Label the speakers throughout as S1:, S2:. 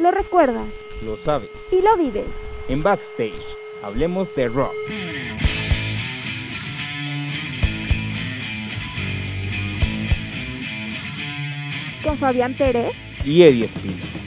S1: Lo recuerdas
S2: Lo sabes.
S1: y lo vives.
S2: En Backstage, hablemos de rock.
S1: Con Fabián Pérez
S2: Y Eddie Espino.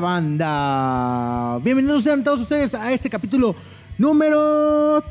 S3: Banda? Bienvenidos sean todos ustedes a este capítulo número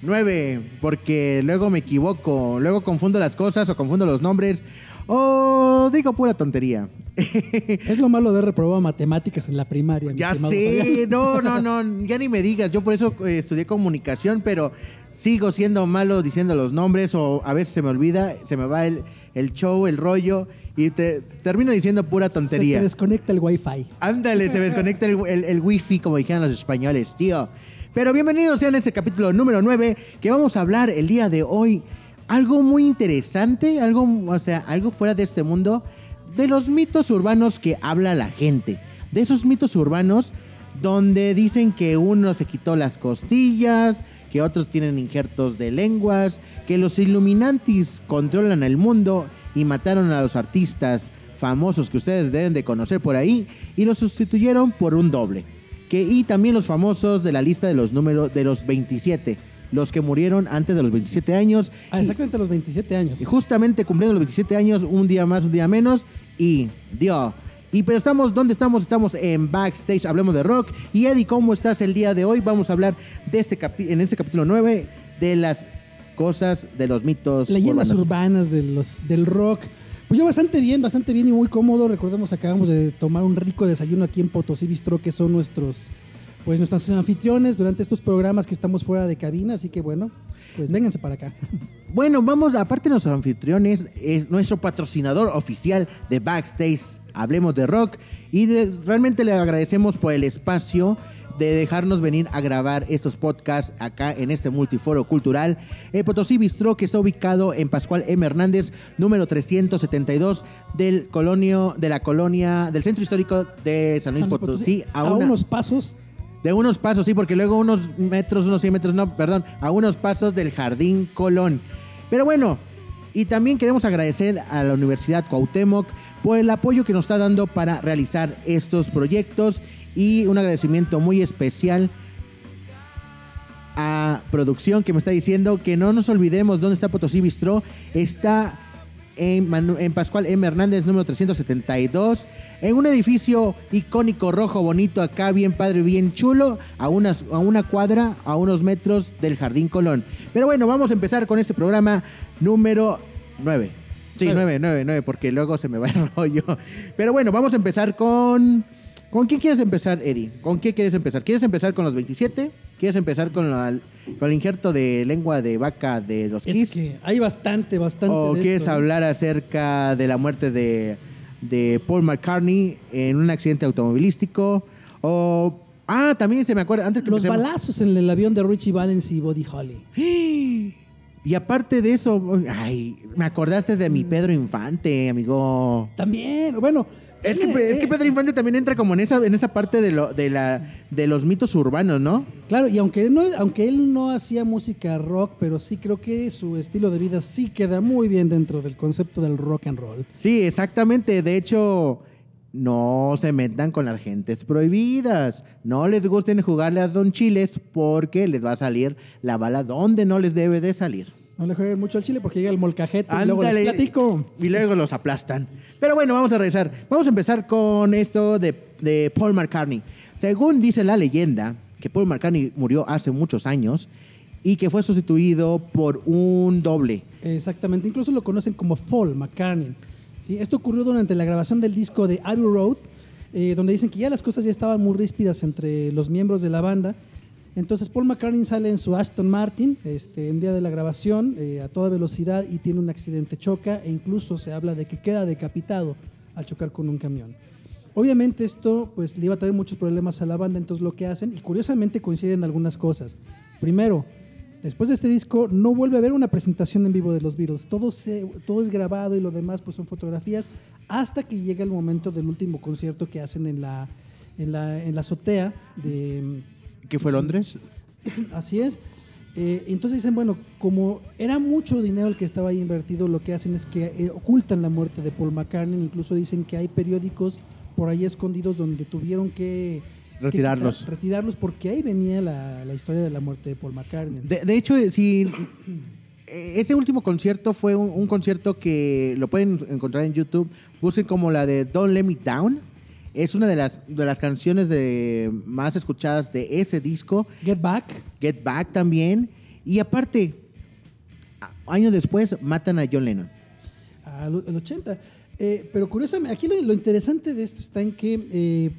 S3: 9, porque luego me equivoco, luego confundo las cosas o confundo los nombres o digo pura tontería.
S4: Es lo malo de haber reprobado matemáticas en la primaria.
S3: Ya sé, no, no, no, ya ni me digas, yo por eso eh, estudié comunicación, pero sigo siendo malo diciendo los nombres o a veces se me olvida, se me va el, el show, el rollo y te, termino diciendo pura
S4: Se
S3: tontería.
S4: te desconecta el wifi.
S3: Ándale, se desconecta el, el, el wifi, como dijeron los españoles, tío. Pero bienvenidos sean a este capítulo número 9, que vamos a hablar el día de hoy. Algo muy interesante, algo, o sea, algo fuera de este mundo, de los mitos urbanos que habla la gente. De esos mitos urbanos donde dicen que uno se quitó las costillas, que otros tienen injertos de lenguas, que los Illuminantis controlan el mundo y mataron a los artistas famosos que ustedes deben de conocer por ahí y los sustituyeron por un doble. Que, y también los famosos de la lista de los números de los 27, los que murieron antes de los 27 años.
S4: Ah,
S3: Y-
S4: exactamente a los 27 años.
S3: y justamente cumpliendo los 27 años, un día más, un día menos, y dio. Y pero estamos, ¿dónde estamos? Estamos en Backstage, hablemos de rock. Y Eddie, ¿cómo estás el día de hoy? Vamos a hablar de este en este capítulo 9 de las cosas, de los mitos.
S4: Leyendas urbanas de los, del rock. Pues yo bastante bien, bastante bien y muy cómodo. Recordemos, acabamos de tomar un rico desayuno aquí en Potosí Bistro, que son nuestros, pues nuestros anfitriones durante estos programas que estamos fuera de cabina. Así que bueno, pues vénganse para acá.
S3: Bueno, vamos, aparte de nuestros anfitriones, es nuestro patrocinador oficial de Backstage, Hablemos de Rock, y de- realmente le agradecemos por el espacio de dejarnos venir a grabar estos podcasts acá en este multiforo cultural. El Potosí Bistro, que está ubicado en Pascual M. Hernández, número 372 del colonio, de la colonia, del centro histórico de San Luis,
S4: San Luis
S3: Potosí,
S4: a,
S3: una-
S4: unos pasos.
S3: de unos pasos, sí, porque luego unos metros, unos 100 metros, no, perdón, a unos pasos del Jardín Colón. Pero bueno, y también queremos agradecer a la Universidad Cuauhtémoc por el apoyo que nos está dando para realizar estos proyectos y un agradecimiento muy especial a producción que me está diciendo que no nos olvidemos dónde está Potosí Bistro. Está en, en Pascual M. Hernández, número 372, en un edificio icónico rojo, bonito, acá bien padre, bien chulo, a, unas, a una cuadra, a unos metros del Jardín Colón. Pero bueno, vamos a empezar con este programa número 9. Sí,
S4: Nueve.
S3: 9, 9, 9, porque luego se me va el rollo. Pero bueno, vamos a empezar con... ¿Con quién quieres empezar, Eddie? ¿Con qué quieres empezar? ¿Quieres empezar con los 27? ¿Quieres empezar con, la- con el injerto de lengua de vaca de los
S4: Es
S3: Kiss?
S4: que hay bastante, bastante.
S3: ¿O
S4: de
S3: quieres
S4: esto, ¿eh?
S3: hablar acerca de la muerte de, de Paul McCartney en un accidente automovilístico? O... Ah, también se me acuerda, antes que
S4: Los
S3: empecemos-
S4: balazos en el avión de Richie Valens y Buddy Holly.
S3: Y aparte de eso, ay, me acordaste de mi Pedro Infante, amigo.
S4: También, bueno.
S3: Es que,
S4: eh,
S3: es que Pedro Infante también entra como en esa, en esa parte de, lo, de, la, de los mitos urbanos, ¿no?
S4: Claro, y aunque, no, aunque él no hacía música rock, pero sí creo que su estilo de vida sí queda muy bien dentro del concepto del rock and roll.
S3: Sí, exactamente. De hecho, no se metan con las gentes prohibidas. No les gusten jugarle a Don Chiles porque les va a salir la bala donde no les debe de salir.
S4: No le jueguen mucho al chile porque llega el molcajete y luego les platico.
S3: Y luego los aplastan. Pero bueno, vamos a regresar. Vamos a empezar con esto de, de Paul McCartney. Según dice la leyenda, que Paul McCartney murió hace muchos años y que fue sustituido por un doble.
S4: Exactamente, incluso lo conocen como Fall McCartney. ¿Sí? Esto ocurrió durante la grabación del disco de Abbey Road, eh, donde dicen que ya las cosas ya estaban muy ríspidas entre los miembros de la banda. Entonces Paul McCartney sale en su Aston Martin este, en día de la grabación eh, a toda velocidad y tiene un accidente, choca e incluso se habla de que queda decapitado al chocar con un camión. Obviamente esto pues le iba a traer muchos problemas a la banda, entonces lo que hacen, y curiosamente coinciden algunas cosas. Primero, después de este disco no vuelve a haber una presentación en vivo de los Beatles, todo, se, todo es grabado y lo demás pues son fotografías hasta que llega el momento del último concierto que hacen en la, en la, en la azotea de
S3: ¿Qué fue Londres?
S4: Así es. Eh, entonces dicen, bueno, como era mucho dinero el que estaba ahí invertido, lo que hacen es que eh, ocultan la muerte de Paul McCartney. Incluso dicen que hay periódicos por ahí escondidos donde tuvieron que que
S3: Retirarlos.
S4: quitar- retirarlos porque ahí venía la, la historia de la muerte de Paul McCartney.
S3: De, de hecho, si eh, ese último concierto fue un, un concierto que lo pueden encontrar en YouTube. Busquen como la de Don't Let Me Down. Es una de las, de las canciones de, más escuchadas de ese disco.
S4: Get Back.
S3: Get Back también. Y aparte, años después matan a John Lennon.
S4: al el 80. Eh, pero curiosamente, aquí lo, lo interesante de esto está en que, eh,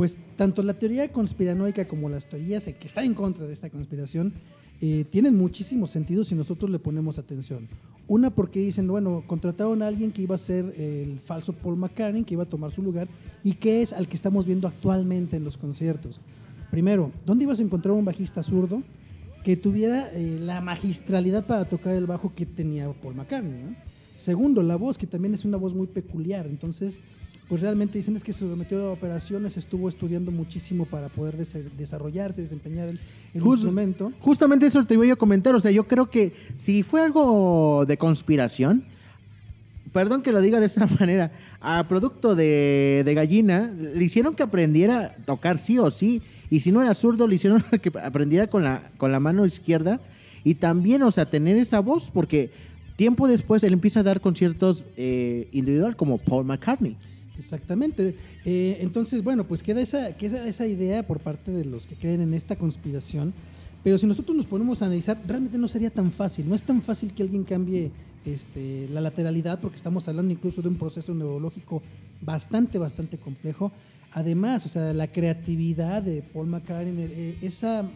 S4: pues, tanto la teoría conspiranoica como las teorías que están en contra de esta conspiración eh, tienen muchísimos sentidos si nosotros le ponemos atención. Una, porque dicen, bueno, contrataron a alguien que iba a ser el falso Paul McCartney, que iba a tomar su lugar, y que es al que estamos viendo actualmente en los conciertos. Primero, ¿dónde ibas a encontrar un bajista zurdo que tuviera eh, la magistralidad para tocar el bajo que tenía Paul McCartney? Segundo, la voz, que también es una voz muy peculiar. Entonces, pues realmente dicen es que se sometió a operaciones, estuvo estudiando muchísimo para poder des- desarrollarse, desempeñar el, instrumento.
S3: Justamente eso te iba a comentar. O sea, yo creo que si fue algo de conspiración, perdón que lo diga de esta manera, a producto de, de gallina, le hicieron que aprendiera a tocar sí o sí. Y si no era zurdo, le hicieron que aprendiera con la, con la mano izquierda. Y también, o sea, tener esa voz, porque tiempo después él empieza a dar conciertos eh, individual como Paul McCartney.
S4: Exactamente. Eh, entonces, bueno, pues queda esa, queda esa idea por parte de los que creen en esta conspiración. Pero si nosotros nos ponemos a analizar, realmente no sería tan fácil. No es tan fácil que alguien cambie este, la lateralidad, porque estamos hablando incluso de un proceso neurológico bastante, bastante complejo. Además, o sea, la creatividad de Paul McCartney, eh, esa,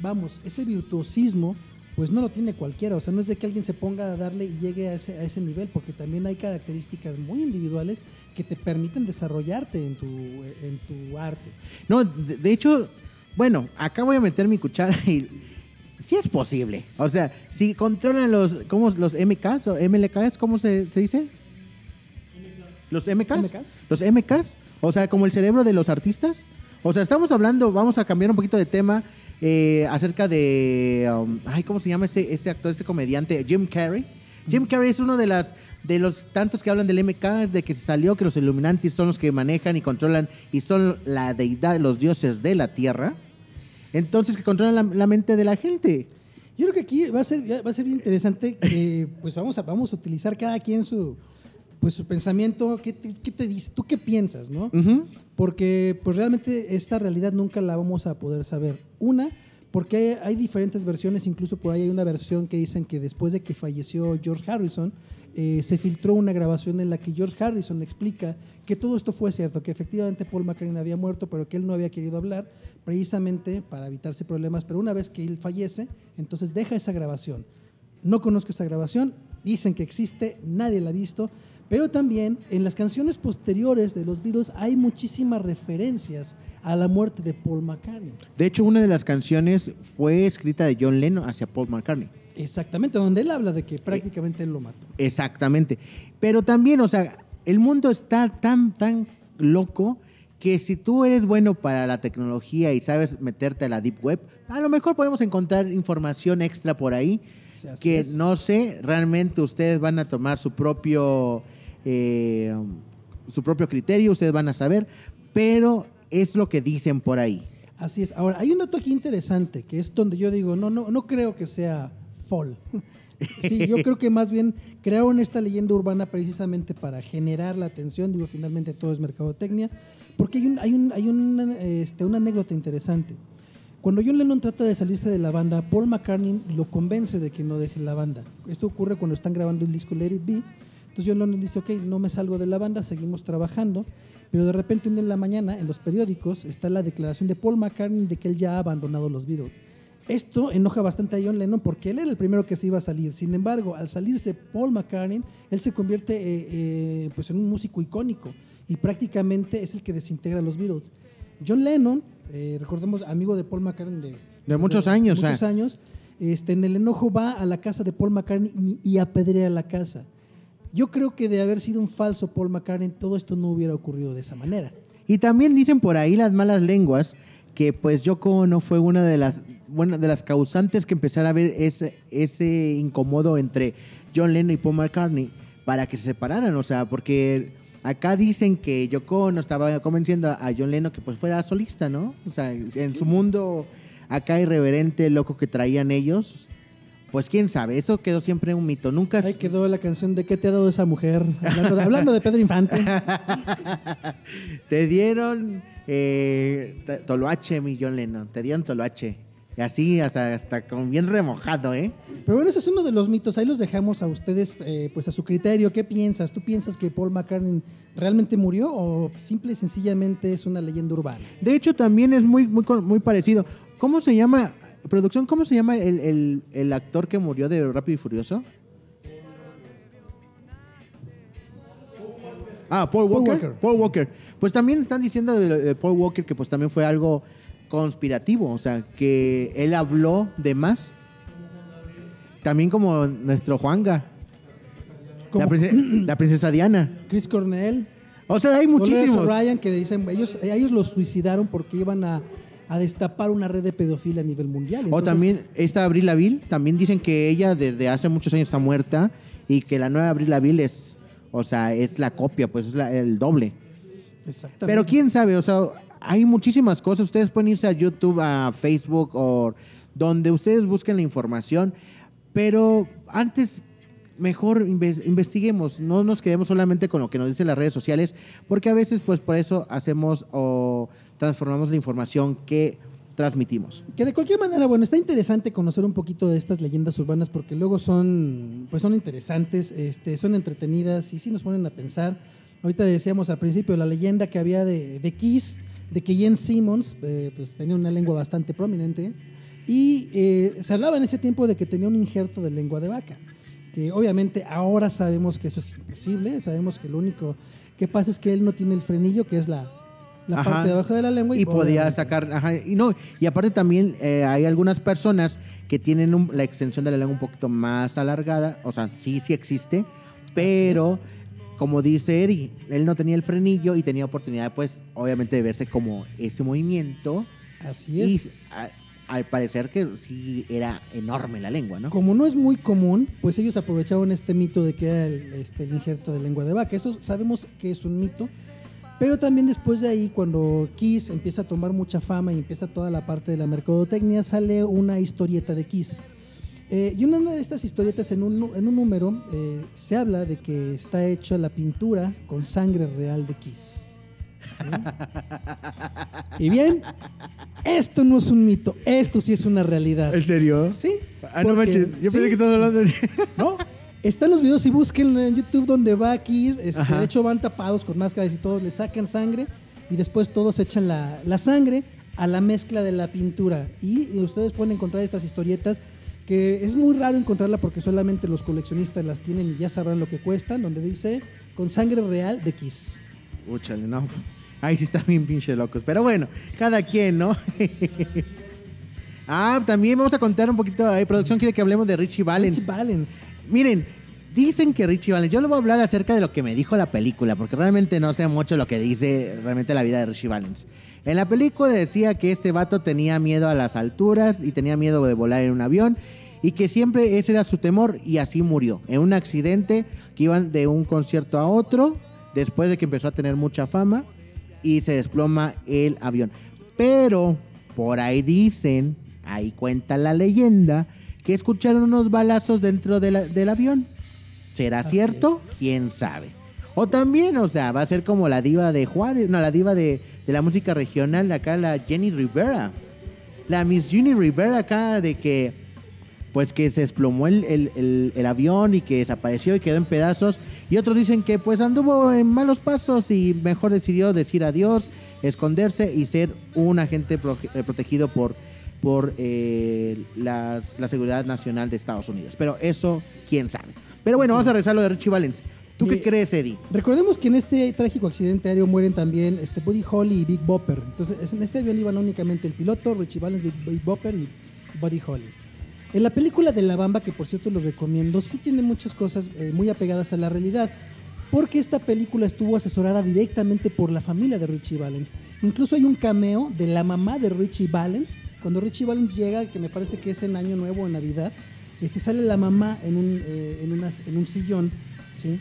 S4: vamos, ese virtuosismo, pues no lo tiene cualquiera. O sea, no es de que alguien se ponga a darle y llegue a ese, a ese nivel, porque también hay características muy individuales que te permiten desarrollarte en tu, en tu arte.
S3: No, de, de hecho, bueno, acá voy a meter mi cuchara y sí es posible. O sea, si controlan los, ¿cómo, los MKs o MLKs, ¿cómo se, se dice? Los MKs.
S4: MKs.
S3: Los MKs. O sea, como el cerebro de los artistas. O sea, estamos hablando, vamos a cambiar un poquito de tema eh, acerca de, um, ay, ¿cómo se llama este, este actor, este comediante? Jim Carrey. Jim Carrey es uno de las de los tantos que hablan del MK, de que se salió que los Illuminati son los que manejan y controlan y son la deidad, los dioses de la Tierra. Entonces que controlan la, la mente de la gente.
S4: Yo creo que aquí va a ser, va a ser bien interesante que pues vamos a, vamos a utilizar cada quien su, pues, su pensamiento. ¿Qué te, qué te dice? ¿Tú qué piensas? ¿no? Porque pues realmente esta realidad nunca la vamos a poder saber. Una, porque hay, diferentes versiones, incluso por ahí hay una versión que dicen que después de que falleció George Harrison, eh, se filtró una grabación en la que George Harrison explica que todo esto fue cierto, que efectivamente Paul McCartney había muerto, pero que él no había querido hablar precisamente para evitarse problemas. Pero una vez que él fallece, entonces deja esa grabación. No conozco esa grabación, dicen que existe, nadie la ha visto, pero también en las canciones posteriores de los Beatles hay muchísimas referencias a la muerte de Paul McCartney.
S3: De hecho, una de las canciones fue escrita de John Lennon hacia Paul McCartney.
S4: Exactamente, donde él habla de que prácticamente él lo mató.
S3: Exactamente. Pero también, o sea, el mundo está tan, tan loco que si tú eres bueno para la tecnología y sabes meterte a la deep web, a lo mejor podemos encontrar información extra por ahí
S4: Sí,
S3: que
S4: es.
S3: no sé, realmente ustedes van a tomar su propio, eh, su propio criterio, ustedes van a saber, pero es lo que dicen por ahí.
S4: Así es. Ahora, hay un dato aquí interesante, que es donde yo digo, no, no, no creo que sea fall. Sí, yo creo que más bien crearon esta leyenda urbana precisamente para generar la atención. Digo, finalmente todo es mercadotecnia. Porque hay, un, hay, un, hay un, este, una anécdota interesante. Cuando John Lennon trata de salirse de la banda, Paul McCartney lo convence de que no deje la banda. Esto ocurre cuando están grabando el disco Let It Be. Entonces John Lennon dice, ok, no me salgo de la banda, seguimos trabajando, pero de repente un día en la mañana en los periódicos está la declaración de Paul McCartney de que él ya ha abandonado los Beatles. Esto enoja bastante a John Lennon porque él era el primero que se iba a salir. Sin embargo, al salirse Paul McCartney, él se convierte eh, eh, pues en un músico icónico y prácticamente es el que desintegra los Beatles. John Lennon, eh, recordemos, amigo de Paul McCartney de,
S3: De muchos años,
S4: muchos años, este, en el enojo va a la casa de Paul McCartney y, y apedrea la casa. Yo creo que de haber sido un falso Paul McCartney, todo esto no hubiera ocurrido de esa manera.
S3: Y también dicen por ahí las malas lenguas que pues Yoko Ono fue una de las bueno, de las causantes que empezara a haber ese, ese incomodo entre John Lennon y Paul McCartney para que se separaran, o sea, porque acá dicen que Yoko Ono estaba convenciendo a John Lennon que pues fuera solista, ¿no? O sea, en su mundo acá irreverente, loco que traían ellos, pues quién sabe, eso quedó siempre un mito, nunca...
S4: Ahí quedó la canción de ¿Qué te ha dado esa mujer? Hablando de, hablando de Pedro Infante.
S3: Te dieron eh, toloache, mi John Lennon. Te dieron toloache. Y así, hasta, hasta con bien remojado, ¿eh?
S4: Pero bueno, ese es uno de los mitos. Ahí los dejamos a ustedes, eh, pues a su criterio. ¿Qué piensas? ¿Tú piensas que Paul McCartney realmente murió o simple y sencillamente es una leyenda urbana?
S3: De hecho, también es muy, muy, muy parecido. ¿Cómo se llama, producción, cómo se llama el, el- el actor que murió de Rápido y Furioso? Ah, Paul
S4: Paul
S3: Walker.
S4: Walker.
S3: Paul Walker. Pues también están diciendo de, de Paul Walker que pues también fue algo conspirativo, o sea, que él habló de más. También como nuestro Juanga, la, la princesa Diana.
S4: Chris Cornell,
S3: O sea, hay muchísimos.
S4: O'Brien, que dicen, ellos, ellos los suicidaron porque iban a, a destapar una red de pedofilia a nivel mundial.
S3: O también esta Avril Lavigne, también dicen que ella desde hace muchos años está muerta y que la nueva Avril Lavigne es, o sea, es la copia, pues es la- el doble.
S4: Exactamente.
S3: Pero quién sabe, o sea, hay muchísimas cosas. Ustedes pueden irse a YouTube, a Facebook o donde ustedes busquen la información. Pero antes, mejor inves- investiguemos. No nos quedemos solamente con lo que nos dicen las redes sociales, porque a veces, pues por eso hacemos o transformamos la información que transmitimos.
S4: Que de cualquier manera, bueno, está interesante conocer un poquito de estas leyendas urbanas porque luego son, pues son interesantes, este, son entretenidas y sí nos ponen a pensar. Ahorita decíamos al principio la leyenda que había de, de Kiss, de que Jen Simmons eh, pues tenía una lengua bastante prominente y eh, se hablaba en ese tiempo de que tenía un injerto de lengua de vaca. Que obviamente ahora sabemos que eso es imposible, sabemos que lo único que pasa es que él no tiene el frenillo, que es la, la
S3: Ajá.
S4: parte de abajo de la lengua.
S3: y podía
S4: obviamente-
S3: sacar ajá, y no y aparte también eh, hay algunas personas que tienen un- la extensión de la lengua un poquito más alargada o sea sí sí existe pero como dice Eddie él no tenía el frenillo y tenía oportunidad pues obviamente de verse como ese movimiento
S4: Así
S3: y
S4: es.
S3: a- al parecer que sí era enorme la lengua no
S4: Como no es muy común, pues ellos aprovecharon este mito de que era el, este, el injerto de lengua de vaca. Eso sabemos que es un mito. Pero también después de ahí, cuando Kiss empieza a tomar mucha fama y empieza toda la parte de la mercadotecnia, sale una historieta de Kiss. Eh, y una de estas historietas en un, en un número eh, se habla de que está hecha la pintura con sangre real de Kiss. ¿Sí? Y bien, esto no es un mito, esto sí es una realidad.
S3: serio
S4: Sí.
S3: ah no manches yo
S4: sí,
S3: pensé que estabas hablando de...
S4: ¿No? Están los videos y busquen en YouTube donde va Kiss. Este, de hecho, van tapados con máscaras y todos le sacan sangre. Y después todos echan la, la sangre a la mezcla de la pintura. Y, y ustedes pueden encontrar estas historietas que es muy raro encontrarla porque solamente los coleccionistas las tienen y ya sabrán lo que cuestan. Donde dice con sangre real de Kiss.
S3: Úchale, no. Ahí sí están bien pinche locos. Pero bueno, cada quien, ¿no? ah, también vamos a contar un poquito. Ahí, producción quiere que hablemos de Richie Valens.
S4: Richie Valens.
S3: Miren, dicen que Richie Valens. Yo le voy a hablar acerca de lo que me dijo la película, porque realmente no sé mucho lo que dice realmente la vida de Richie Valens. En la película decía que este vato tenía miedo a las alturas y tenía miedo de volar en un avión y que siempre ese era su temor y así murió. En un accidente que iban de un concierto a otro después de que empezó a tener mucha fama y se desploma el avión. Pero por ahí dicen, ahí cuenta la leyenda, que escucharon unos balazos dentro de la- del avión. ¿Será
S4: Así
S3: cierto? ¿Quién sabe? O también, o sea, va a ser como la diva de Juárez, no, la diva de, de la música regional, acá la Jenny Rivera. La Miss Jenny Rivera acá de que pues que se desplomó el, el- el- el avión y que desapareció y quedó en pedazos. Y otros dicen que pues anduvo en malos pasos y mejor decidió decir adiós, esconderse y ser un agente eh, protegido por, por eh, las- la seguridad nacional de Estados Unidos. Pero eso, quién sabe. Pero bueno, vamos a a lo de Richie Valens. ¿Tú qué
S4: Eh,
S3: crees, Eddie?
S4: Recordemos que en este trágico accidente aéreo mueren también este Buddy Holly y Big Bopper. Entonces, es- en este avión iban únicamente el piloto, Richie Valens, Big, Big Bopper y Buddy Holly. En la película de La Bamba, que por cierto los recomiendo, sí tiene muchas cosas eh, muy apegadas a la realidad. Porque esta película estuvo asesorada directamente por la familia de Richie Valens. Incluso hay un cameo de la mamá de Richie Valens. Cuando Richie Valens llega, que me parece que es en Año Nuevo o Navidad, este, sale la mamá en un, eh, en en un sillón, ¿sí?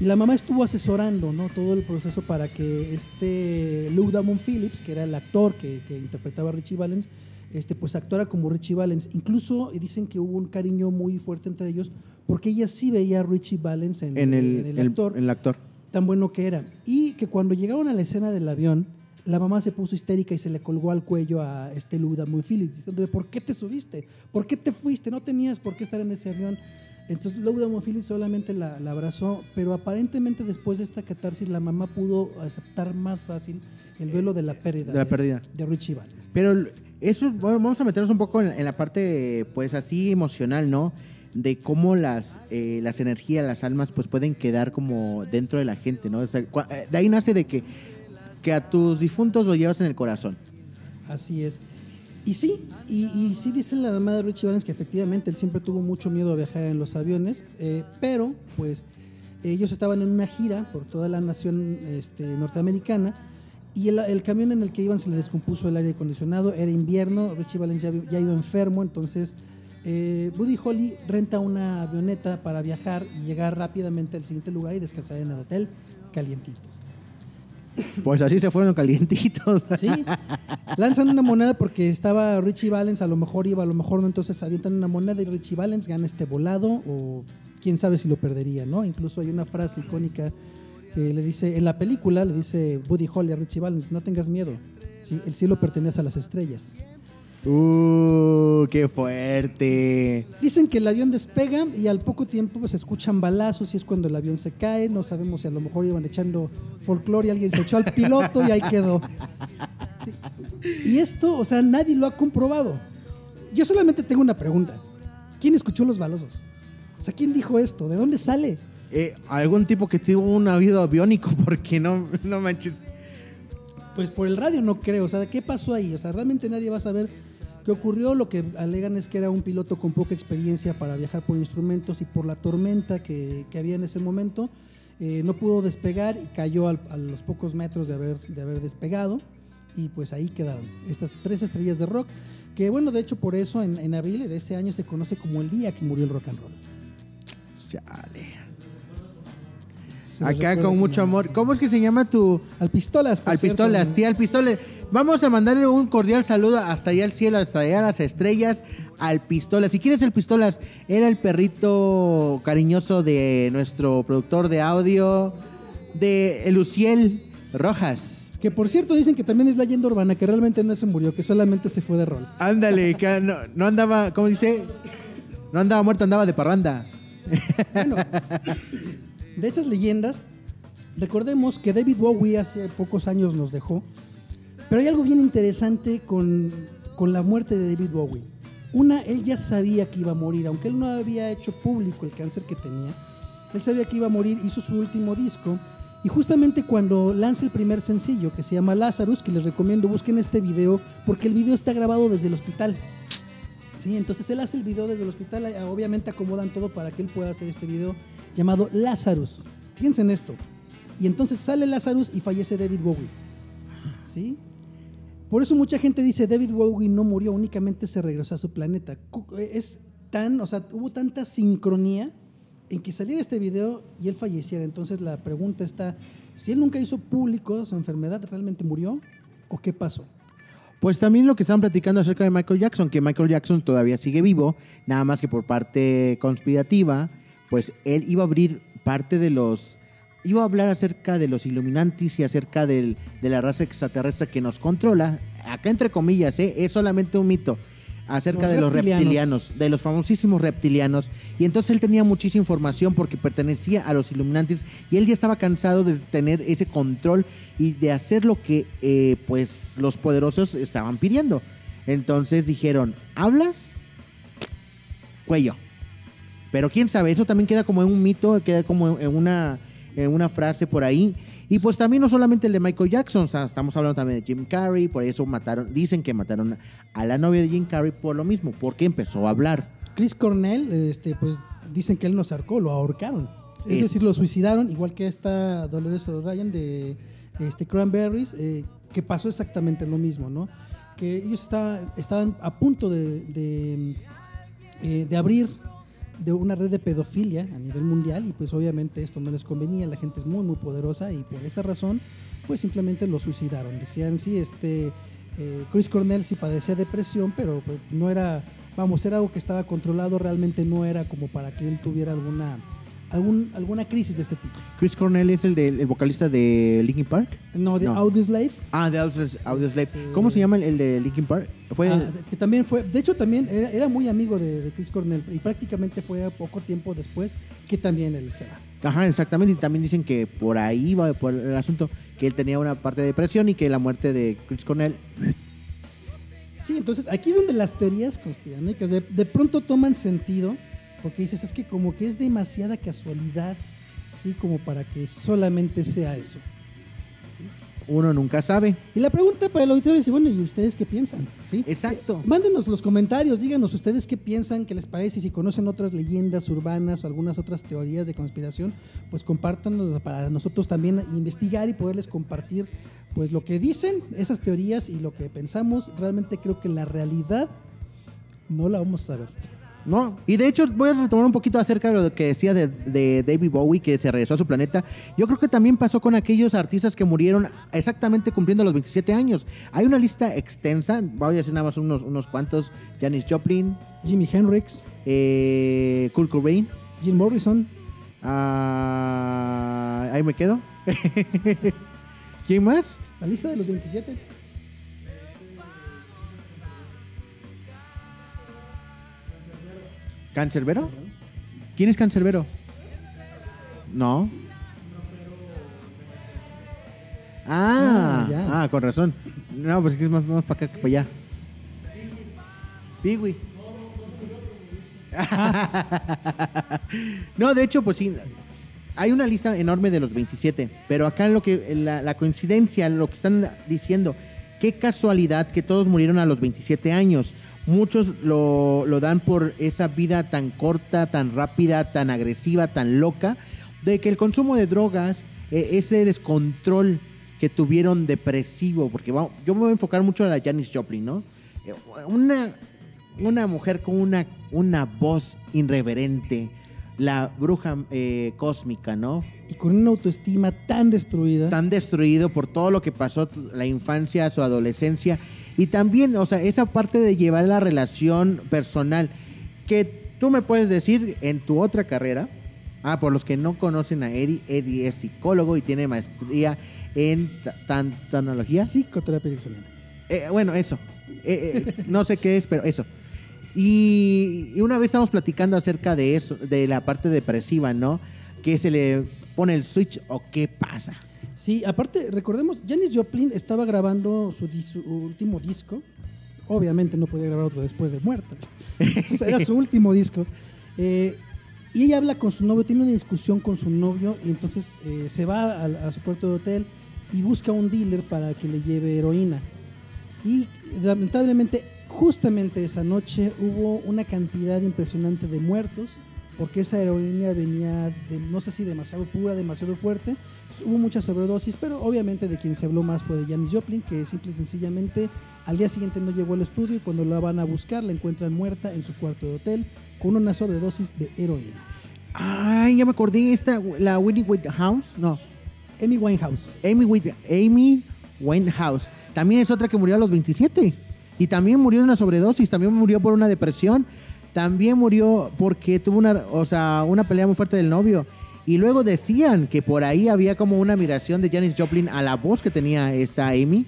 S4: Y la mamá estuvo asesorando ¿no? todo el proceso para que este Lou Damon Phillips, que era el actor que, que interpretaba a Richie Valens, este, pues actuara como Richie Valens. Incluso dicen que hubo un cariño muy fuerte entre ellos porque ella sí veía a Richie Valens en,
S3: En el,
S4: en el
S3: el-
S4: actor,
S3: en el actor.
S4: tan bueno que era. Y que cuando llegaron a la escena del avión, la mamá se puso histérica y se le colgó al cuello a este Lou Damon Phillips, diciendo, ¿por qué te subiste? ¿Por qué te fuiste? No tenías por qué estar en ese avión. Entonces Lou Damon Phillips solamente la, la abrazó, pero aparentemente después de esta catarsis la mamá pudo aceptar más fácil el duelo de la pérdida
S3: De la pérdida.
S4: de Richie Valens.
S3: Pero eso, bueno, vamos a meternos un poco en, en la parte, pues así emocional, ¿no? De cómo las, eh, las energías, las almas, pues pueden quedar como dentro de la gente, ¿no? Eh, de ahí nace de que, que a tus difuntos lo llevas en el corazón.
S4: Así es. Y sí, y, sí dice la mamá de Richie Valens que efectivamente él siempre tuvo mucho miedo a viajar en los aviones, eh, pero pues ellos estaban en una gira por toda la nación este, norteamericana y el, el camión en el que iban se le descompuso el aire acondicionado, era invierno, Richie Valens ya, ya iba enfermo, entonces eh, Buddy Holly renta una avioneta para viajar y llegar rápidamente al siguiente lugar y descansar en el hotel calientitos.
S3: Pues así se fueron calientitos.
S4: Sí. Lanzan una moneda porque estaba Richie Valens, a lo mejor iba, a lo mejor no, entonces avientan una moneda y Richie Valens gana este volado o quién sabe si lo perdería, ¿no? Incluso hay una frase icónica que le dice, en la película le dice Buddy Holly a Richie Valens, no tengas miedo, ¿sí? el cielo pertenece a las estrellas.
S3: Uh, qué fuerte.
S4: Dicen que el avión despega y al poco tiempo pues, se escuchan balazos y es cuando el avión se cae. No sabemos si a lo mejor iban echando folclore y alguien se echó al piloto y ahí quedó. Sí. Y esto, o sea, nadie lo ha comprobado. Yo solamente tengo una pregunta. ¿Quién escuchó los balazos? O sea, ¿quién dijo esto? ¿De dónde sale?
S3: Eh, algún tipo que tuvo un avión aviónico, porque no, no manches.
S4: Pues por el radio no creo. O sea, ¿qué pasó ahí? O sea, realmente nadie va a saber qué ocurrió. Lo que alegan es que era un piloto con poca experiencia para viajar por instrumentos y por la tormenta que, que había en ese momento. eh, no pudo despegar y cayó a los pocos metros de haber, de haber despegado. Y pues ahí quedaron estas tres estrellas de rock. Que bueno, de hecho por eso en, en abril de ese año se conoce como el día que murió el rock and roll.
S3: Chale.
S4: Se
S3: Acá con mucho amor. ¿Cómo es que se llama tu,
S4: Al pistolas.
S3: Al
S4: cierto,
S3: Pistolas,
S4: ¿no?
S3: sí, al Pistolas. Vamos a mandarle un cordial saludo hasta allá al cielo, hasta allá a las estrellas, al Pistolas. ¿Y quién es el Pistolas? Era el perrito cariñoso de nuestro productor de audio, de Luciel Rojas.
S4: Que por cierto dicen que también es la leyenda urbana, que realmente no se murió, que solamente se fue de rol.
S3: Ándale, que no, no andaba, ¿cómo dice? No andaba muerto, andaba de parranda.
S4: Bueno, de esas leyendas, recordemos que David Bowie hace pocos años nos dejó, pero hay algo bien interesante con, con la muerte de David Bowie. Una, él ya sabía que iba a morir, aunque él no había hecho público el cáncer que tenía, él sabía que iba a morir, hizo su último disco, y justamente cuando lanza el primer sencillo, que se llama Lazarus, que les recomiendo, busquen este video, porque el video está grabado desde el hospital. Sí, entonces él hace el video desde el hospital, eh, obviamente acomodan todo para que él pueda hacer este video llamado Lazarus. Fíjense en esto. Y entonces sale Lazarus y fallece David Bowie. ¿Sí? Por eso mucha gente dice David Bowie no murió, únicamente se regresó a su planeta. Eh, Es tan, o sea, hubo tanta sincronía en que saliera este video y él falleciera. Entonces la pregunta está, si él nunca hizo público su enfermedad, ¿realmente murió? ¿O qué pasó?
S3: Pues también lo que estaban platicando acerca de Michael Jackson, que Michael Jackson todavía sigue vivo, nada más que por parte conspirativa, pues él iba a abrir parte de los... Iba a hablar acerca de los Illuminantis y acerca del- de la raza extraterrestre que nos controla. Acá entre comillas, ¿eh? es solamente un mito. Acerca
S4: Los
S3: de los
S4: reptilianos.
S3: reptilianos, de los famosísimos reptilianos. Y entonces él tenía muchísima información porque pertenecía a los Illuminantes y él ya estaba cansado de tener ese control y de hacer lo que eh, pues los poderosos estaban pidiendo. Entonces dijeron, ¿hablas? Cuello. Pero quién sabe, eso también queda como en un mito, queda como en una, en una frase por ahí. Y pues también no solamente el de Michael Jackson, estamos hablando también de Jim Carrey, por eso mataron, dicen que mataron a la novia de Jim Carrey por lo mismo, porque empezó a hablar.
S4: Chris Cornell, este, pues dicen que él nos arcó, lo ahorcaron. Es
S3: Es-
S4: decir, lo suicidaron, igual que esta Dolores O'Brien de este, Cranberries, eh, que pasó exactamente lo mismo, ¿no? Que ellos estaban, estaban a punto de, de, eh, de abrir de una red de pedofilia a nivel mundial y pues obviamente esto no les convenía, la gente es muy muy poderosa y por esa razón pues simplemente lo suicidaron. Decían, sí, este eh, Chris Cornell sí padecía depresión, pero pues, no era, vamos, era algo que estaba controlado, realmente no era como para que él tuviera alguna, algún, alguna crisis de este tipo.
S3: Chris Cornell es el, del el vocalista de Linkin Park.
S4: No, de
S3: No.
S4: Audioslave,
S3: Ah, de Audioslave.
S4: Este-
S3: ¿Cómo se llama el, el de Linkin Park? Fue
S4: ah, que también fue, de hecho también era, era muy amigo de, de Chris Cornell y prácticamente fue a poco tiempo después que también él se va.
S3: Ajá, exactamente. Y también dicen que por ahí va por el asunto, que él tenía una parte de depresión y que la muerte de Chris Cornell.
S4: Sí, entonces aquí es donde las teorías conspiranoicas de, de pronto toman sentido, porque dices, es que como que es demasiada casualidad, sí, como para que solamente sea eso.
S3: Uno nunca sabe.
S4: Y la pregunta para el auditorio es, bueno, ¿y ustedes qué piensan? ¿Sí?
S3: Exacto.
S4: Eh, Mándenos los comentarios, díganos ustedes qué piensan, qué les parece, si conocen otras leyendas urbanas o algunas otras teorías de conspiración, pues compártanos para nosotros también investigar y poderles compartir pues lo que dicen esas teorías y lo que pensamos. Realmente creo que la realidad no la vamos a saber.
S3: No, y de hecho voy a retomar un poquito acerca de lo que decía de, de David Bowie, que se regresó a su planeta. Yo creo que también pasó con aquellos artistas que murieron exactamente cumpliendo los 27 años. Hay una lista extensa, voy a decir nada más unos, unos cuantos. Janis Joplin,
S4: Jimi Hendrix,
S3: eh, Kurt Cobain,
S4: Jim Morrison,
S3: ah, ahí me quedo. ¿Quién más?
S4: la lista de los 27.
S3: ¿Cancerbero? ¿Quién es Cancerbero? No. Ah,
S4: Ah, ya.
S3: ah, con razón. No, pues es que es más, más para acá que para allá. Piwi. no, de hecho, pues sí. Hay una lista enorme de los 27, pero acá lo que la, la coincidencia, lo que están diciendo, qué casualidad que todos murieron a los 27 años. Muchos lo, lo dan por esa vida tan corta, tan rápida, tan agresiva, tan loca, de que el consumo de drogas, eh, ese descontrol que tuvieron depresivo, porque vamos, yo me voy a enfocar mucho a la Janis Joplin, ¿no? Eh, Una, una mujer con una, una voz irreverente, la bruja eh, cósmica, ¿no?
S4: Y con una autoestima tan destruida.
S3: Tan destruido por todo lo que pasó, la infancia, su adolescencia, y también, o sea, esa parte de llevar la relación personal, que tú me puedes decir en tu otra carrera, ah, por los que no conocen a Eddie, Eddie es psicólogo y tiene maestría en ta- tan- tanología.
S4: Psicoterapia ericksoniana.
S3: Eh, bueno, eso. Eh, eh, no sé qué es, pero eso. Y, y una vez estamos platicando acerca de eso, de la parte depresiva, ¿no? Que se le pone el switch o qué pasa.
S4: Sí, aparte, recordemos, Janis Joplin estaba grabando su, su último disco. Obviamente no podía grabar otro después de muerta. Era su último disco. Eh, y ella habla con su novio, tiene una discusión con su novio y entonces eh, se va a, a su puerto de hotel y busca un dealer para que le lleve heroína. Y lamentablemente, justamente esa noche hubo una cantidad impresionante de muertos porque esa heroína venía, de, no sé si demasiado pura, demasiado fuerte. Entonces, hubo mucha sobredosis, pero obviamente de quien se habló más fue de Janis Joplin, que simple y sencillamente al día siguiente no llegó al estudio y cuando la van a buscar la encuentran muerta en su cuarto de hotel con una sobredosis de heroína.
S3: Ay, ya me acordé, esta, la Winnie House, no,
S4: Amy Winehouse.
S3: Amy, White- Amy Winehouse. También es otra que murió a los 27. Y también murió de una sobredosis, también murió por una depresión, también murió porque tuvo una, o sea, una pelea muy fuerte del novio. Y luego decían que por ahí había como una admiración de Janis Joplin a la voz que tenía esta Amy,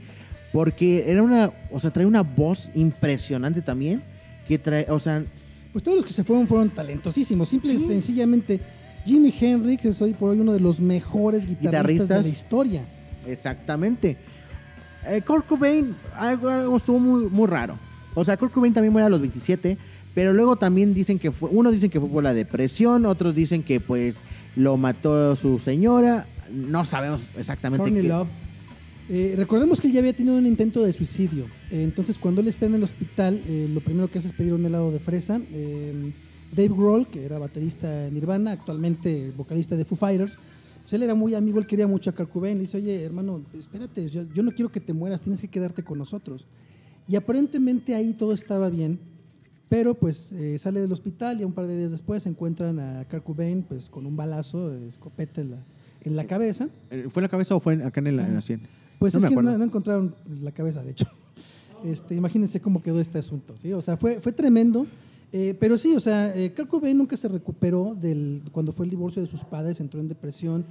S3: porque era una, o sea, traía una voz impresionante también. que trae, o sea,
S4: Pues todos los que se fueron fueron talentosísimos. Simple y
S3: Sí.
S4: sencillamente, Jimi Hendrix es hoy por hoy uno de los mejores guitarristas, de la historia.
S3: exactamente. Eh, Kurt Cobain, algo, algo estuvo muy, muy raro. O sea, Kurt Cobain también muere a los 27, pero luego también dicen que fue, unos dicen que fue por la depresión, otros dicen que pues lo mató su señora, no sabemos exactamente qué.
S4: Love. Eh, recordemos que él ya había tenido un intento de suicidio. Eh, entonces, cuando él está en el hospital, eh, lo primero que hace es pedir un helado de fresa. Dave Grohl, que era baterista en Nirvana, actualmente vocalista de Foo Fighters, pues él era muy amigo, él quería mucho a Kurt Cobain. Le dice, oye, hermano, espérate, yo, yo no quiero que te mueras, tienes que quedarte con nosotros. Y aparentemente ahí todo estaba bien, pero pues eh, sale del hospital y un par de días después encuentran a Kurt Cobain pues, con un balazo de escopeta en la, en la cabeza.
S3: Eh, ¿Fue en la cabeza o fue en- acá en, el, en la sien?
S4: Pues
S3: No
S4: es que no, encontraron la cabeza, de hecho. Este, imagínense cómo quedó este asunto, ¿sí? O sea, fue, fue tremendo. eh, pero sí, o sea, eh, Kurt Cobain nunca se recuperó del, cuando fue el divorcio de sus padres, entró en depresión.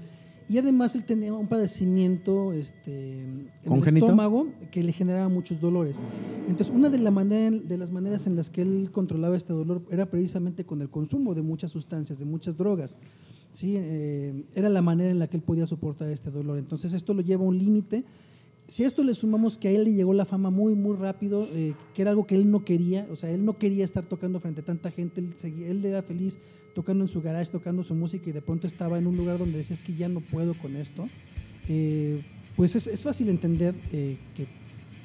S4: Y además él tenía un padecimiento este, en el
S3: ¿Congénito?
S4: estómago que le generaba muchos dolores. Entonces, una de, la manera- de las maneras en las que él controlaba este dolor era precisamente con el consumo de muchas sustancias, de muchas drogas. Sí, eh, era la manera en la que él podía soportar este dolor. Entonces, esto lo lleva a un límite. Si a esto le sumamos que a él le llegó la fama muy, muy rápido, eh, que era algo que él no quería, o sea, él no quería estar tocando frente a tanta gente, él, seguía- él era feliz tocando en su garage, tocando su música y de pronto estaba en un lugar donde decía es que ya no puedo con esto, eh, pues es, es fácil entender eh, que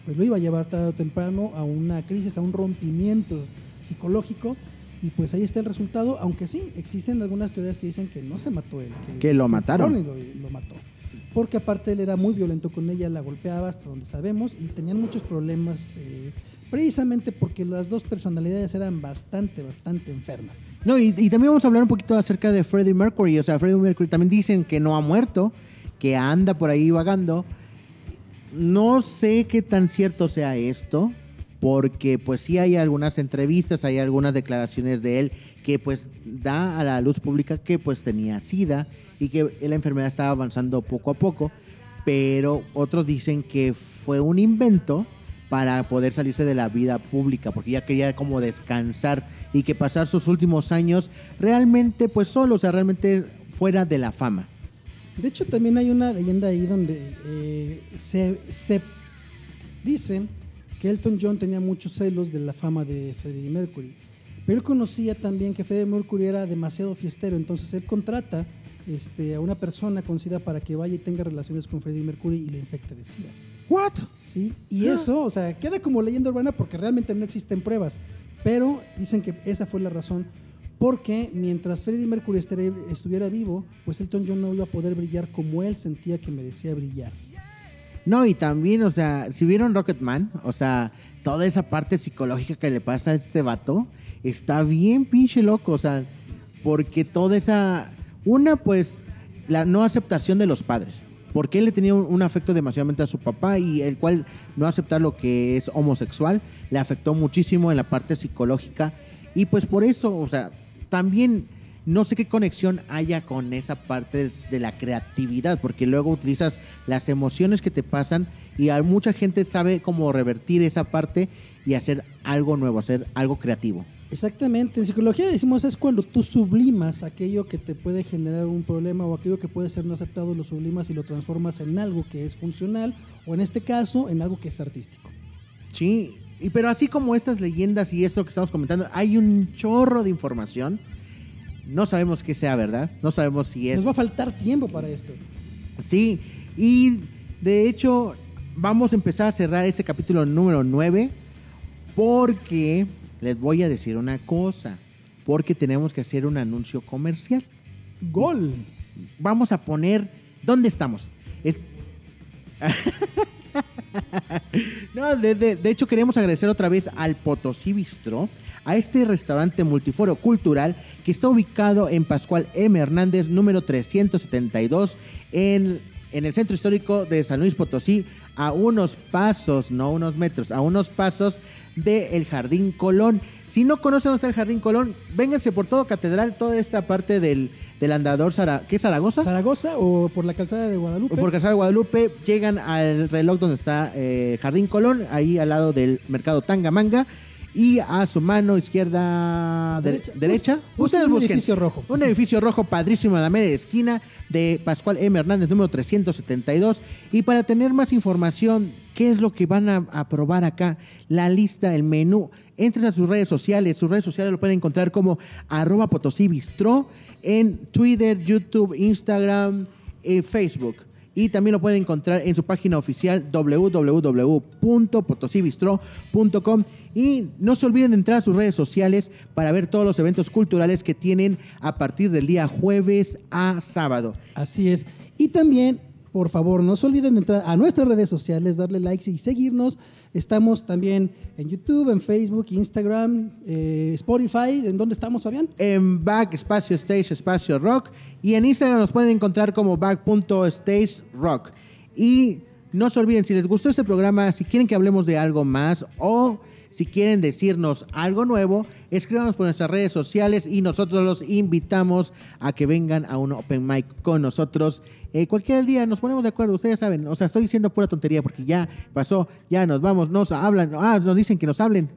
S4: pues lo iba a llevar tarde o temprano a una crisis, a un rompimiento psicológico y pues ahí está el resultado, aunque sí, existen algunas teorías que dicen que no se mató él,
S3: Que lo mataron.
S4: Lo, lo mató. Porque aparte él era muy violento con ella, la golpeaba hasta donde sabemos y tenían muchos problemas eh, precisamente porque las dos personalidades eran bastante, bastante enfermas.
S3: No, y, también vamos a hablar un poquito acerca de Freddie Mercury. O sea, Freddie Mercury también dicen que no ha muerto, que anda por ahí vagando. No sé qué tan cierto sea esto, porque pues sí hay algunas entrevistas, hay algunas declaraciones de él que pues da a la luz pública que pues tenía sida y que la enfermedad estaba avanzando poco a poco, pero otros dicen que fue un invento para poder salirse de la vida pública, porque ya quería como descansar y que pasar sus últimos años realmente pues solo, o sea, realmente fuera de la fama.
S4: De hecho, también hay una leyenda ahí donde eh, se, se dice que Elton John tenía muchos celos de la fama de Freddie Mercury. Pero él conocía también que Freddie Mercury era demasiado fiestero, entonces él contrata este, a una persona con SIDA para que vaya y tenga relaciones con Freddie Mercury y lo infecte de.
S3: What?
S4: ¿sí? Y eso, o sea, queda como leyenda urbana porque realmente no existen pruebas. Pero dicen que esa fue la razón. Porque mientras Freddie Mercury estuviera vivo, pues Elton John no iba a poder brillar como él sentía que merecía brillar.
S3: No, y también, o sea, si vieron Rocketman, o sea, toda esa parte psicológica que le pasa a este vato, está bien pinche loco, o sea, porque toda esa... Una, pues, la no aceptación de los padres. Porque él le tenía un, afecto demasiadamente a su papá y el cual no aceptar lo que es homosexual le afectó muchísimo en la parte psicológica. Y pues por eso, o sea, también no sé qué conexión haya con esa parte de la creatividad, porque luego utilizas las emociones que te pasan y a mucha gente sabe cómo revertir esa parte y hacer algo nuevo, hacer algo creativo.
S4: Exactamente, en psicología decimos es cuando tú sublimas aquello que te puede generar un problema o aquello que puede ser no aceptado, lo sublimas y lo transformas en algo que es funcional o en este caso en algo que es artístico.
S3: Sí, y pero así como estas leyendas y esto que estamos comentando, hay un chorro de información. No sabemos qué sea verdad, no sabemos si es
S4: Nos va a faltar tiempo para esto.
S3: Sí, y de hecho vamos a empezar a cerrar este capítulo número 9 porque les voy a decir una cosa, porque tenemos que hacer un anuncio comercial.
S4: Gol.
S3: Vamos a poner, ¿dónde estamos? Es- no, de, de- de hecho queremos agradecer otra vez al Potosí Bistro, a este restaurante multiforo cultural que está ubicado en Pascual M. Hernández, número 372, en, en el centro histórico de San Luis Potosí, a unos pasos, no unos metros, a unos pasos del Jardín Colón. Si no conocen el Jardín Colón, vénganse por todo Catedral, toda esta parte del, del andador, Zara- ¿qué es Zaragoza?
S4: Zaragoza o por la calzada de Guadalupe.
S3: O por Casal de Guadalupe, llegan al reloj donde está eh, Jardín Colón, ahí al lado del mercado Tangamanga. Y a su mano izquierda de-
S4: Derecha.
S3: derecha.
S4: Bus- busquen un edificio rojo.
S3: Un edificio rojo padrísimo en la mera esquina de Pascual M. Hernández, número 372. Y para tener más información, ¿qué es lo que van a, a probar acá? La lista, el menú. Entres a sus redes sociales. Sus redes sociales lo pueden encontrar como arroba Potosí Bistró en Twitter, YouTube, Instagram, y Facebook. Y también lo pueden encontrar en su página oficial www.potosibistro.com. Y no se olviden de entrar a sus redes sociales para ver todos los eventos culturales que tienen a partir del día jueves a sábado.
S4: Así es. Y también, por favor, no se olviden de entrar a nuestras redes sociales, darle likes y seguirnos. Estamos también en YouTube, en Facebook, Instagram, eh, Spotify. ¿En dónde estamos, Fabián?
S3: En Back Espacio Stage Espacio Rock. Y en Instagram nos pueden encontrar como back.stage rock. Y no se olviden, si les gustó este programa, si quieren que hablemos de algo más o si quieren decirnos algo nuevo, escríbanos por nuestras redes sociales y nosotros los invitamos a que vengan a un open mic con nosotros. Eh, cualquier día nos ponemos de acuerdo, ustedes saben, o sea, estoy diciendo pura tontería porque ya pasó, ya nos vamos, nos hablan, ah, nos dicen que nos hablen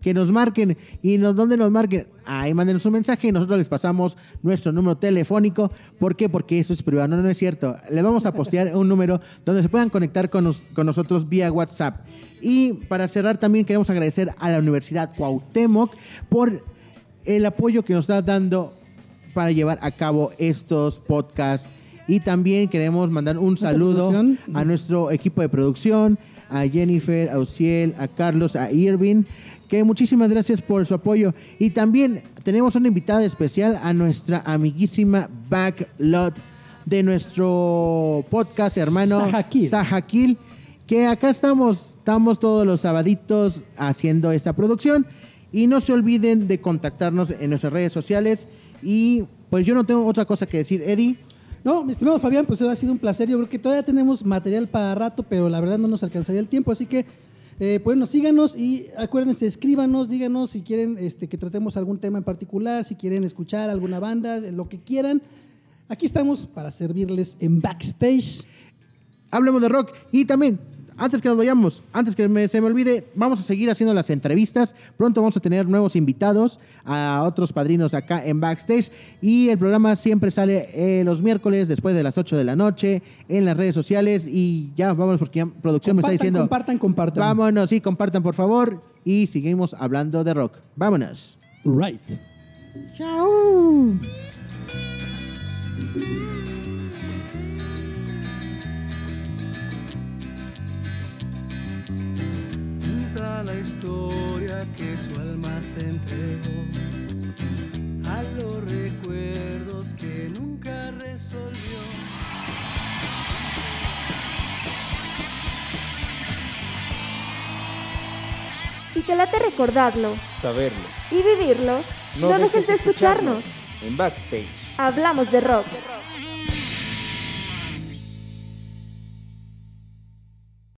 S3: que nos marquen y nos, ¿dónde nos marquen? Ahí mándenos un mensaje y nosotros les pasamos nuestro número telefónico. ¿Por qué? Porque eso es privado. No, no es cierto. Les vamos a postear un número donde se puedan conectar con, nos- con nosotros vía WhatsApp. Y para cerrar también queremos agradecer a la Universidad Cuauhtémoc por el apoyo que nos está dando para llevar a cabo estos podcasts. Y también queremos mandar un saludo a nuestro equipo de producción, a Jennifer, a Uciel, a Carlos, a Irving, que muchísimas gracias por su apoyo. Y también tenemos una invitada especial a nuestra amiguísima Backlot de nuestro podcast hermano
S4: Sajakil.
S3: Sajakil, que acá estamos, estamos todos los sabaditos haciendo esta producción. Y no se olviden de contactarnos en nuestras redes sociales. Y pues yo no tengo otra cosa que decir, Eddie.
S4: No, mi estimado Fabián, pues ha sido un placer. Yo creo que todavía tenemos material para rato, pero la verdad no nos alcanzaría el tiempo. Así que, eh, bueno, síganos y acuérdense, escríbanos, díganos si quieren este, que tratemos algún tema en particular, si quieren escuchar alguna banda, lo que quieran. Aquí estamos para servirles en backstage.
S3: hablemos de rock. Y también, antes que nos vayamos, antes que me- se me olvide, vamos a seguir haciendo las entrevistas. Pronto vamos a tener nuevos invitados a otros padrinos acá en Backstage. Y el programa siempre sale eh, los miércoles después de las 8 de la noche en las redes sociales. Y ya, vamos, porque ya producción me está diciendo.
S4: compartan, compartan.
S3: Vámonos, sí, compartan por favor. Y seguimos hablando de rock. Vámonos.
S4: Right.
S3: Chao.
S5: Cuenta la historia que su alma se entregó a los recuerdos que nunca resolvió.
S1: Si te late recordarlo
S2: Saberlo.
S1: y vivirlo, no, dejes de escucharnos.
S2: En Backstage.
S1: Hablamos de rock.